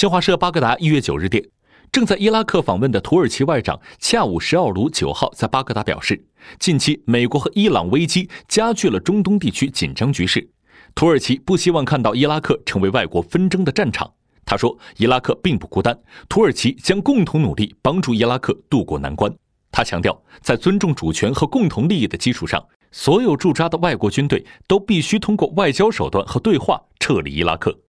新华社巴格达一月九日电，正在伊拉克访问的土耳其外长恰武什奥卢九号在巴格达表示，近期美国和伊朗危机加剧了中东地区紧张局势，土耳其不希望看到伊拉克成为外国纷争的战场。他说，伊拉克并不孤单，土耳其将共同努力帮助伊拉克渡过难关。他强调，在尊重主权和共同利益的基础上，所有驻扎的外国军队都必须通过外交手段和对话撤离伊拉克。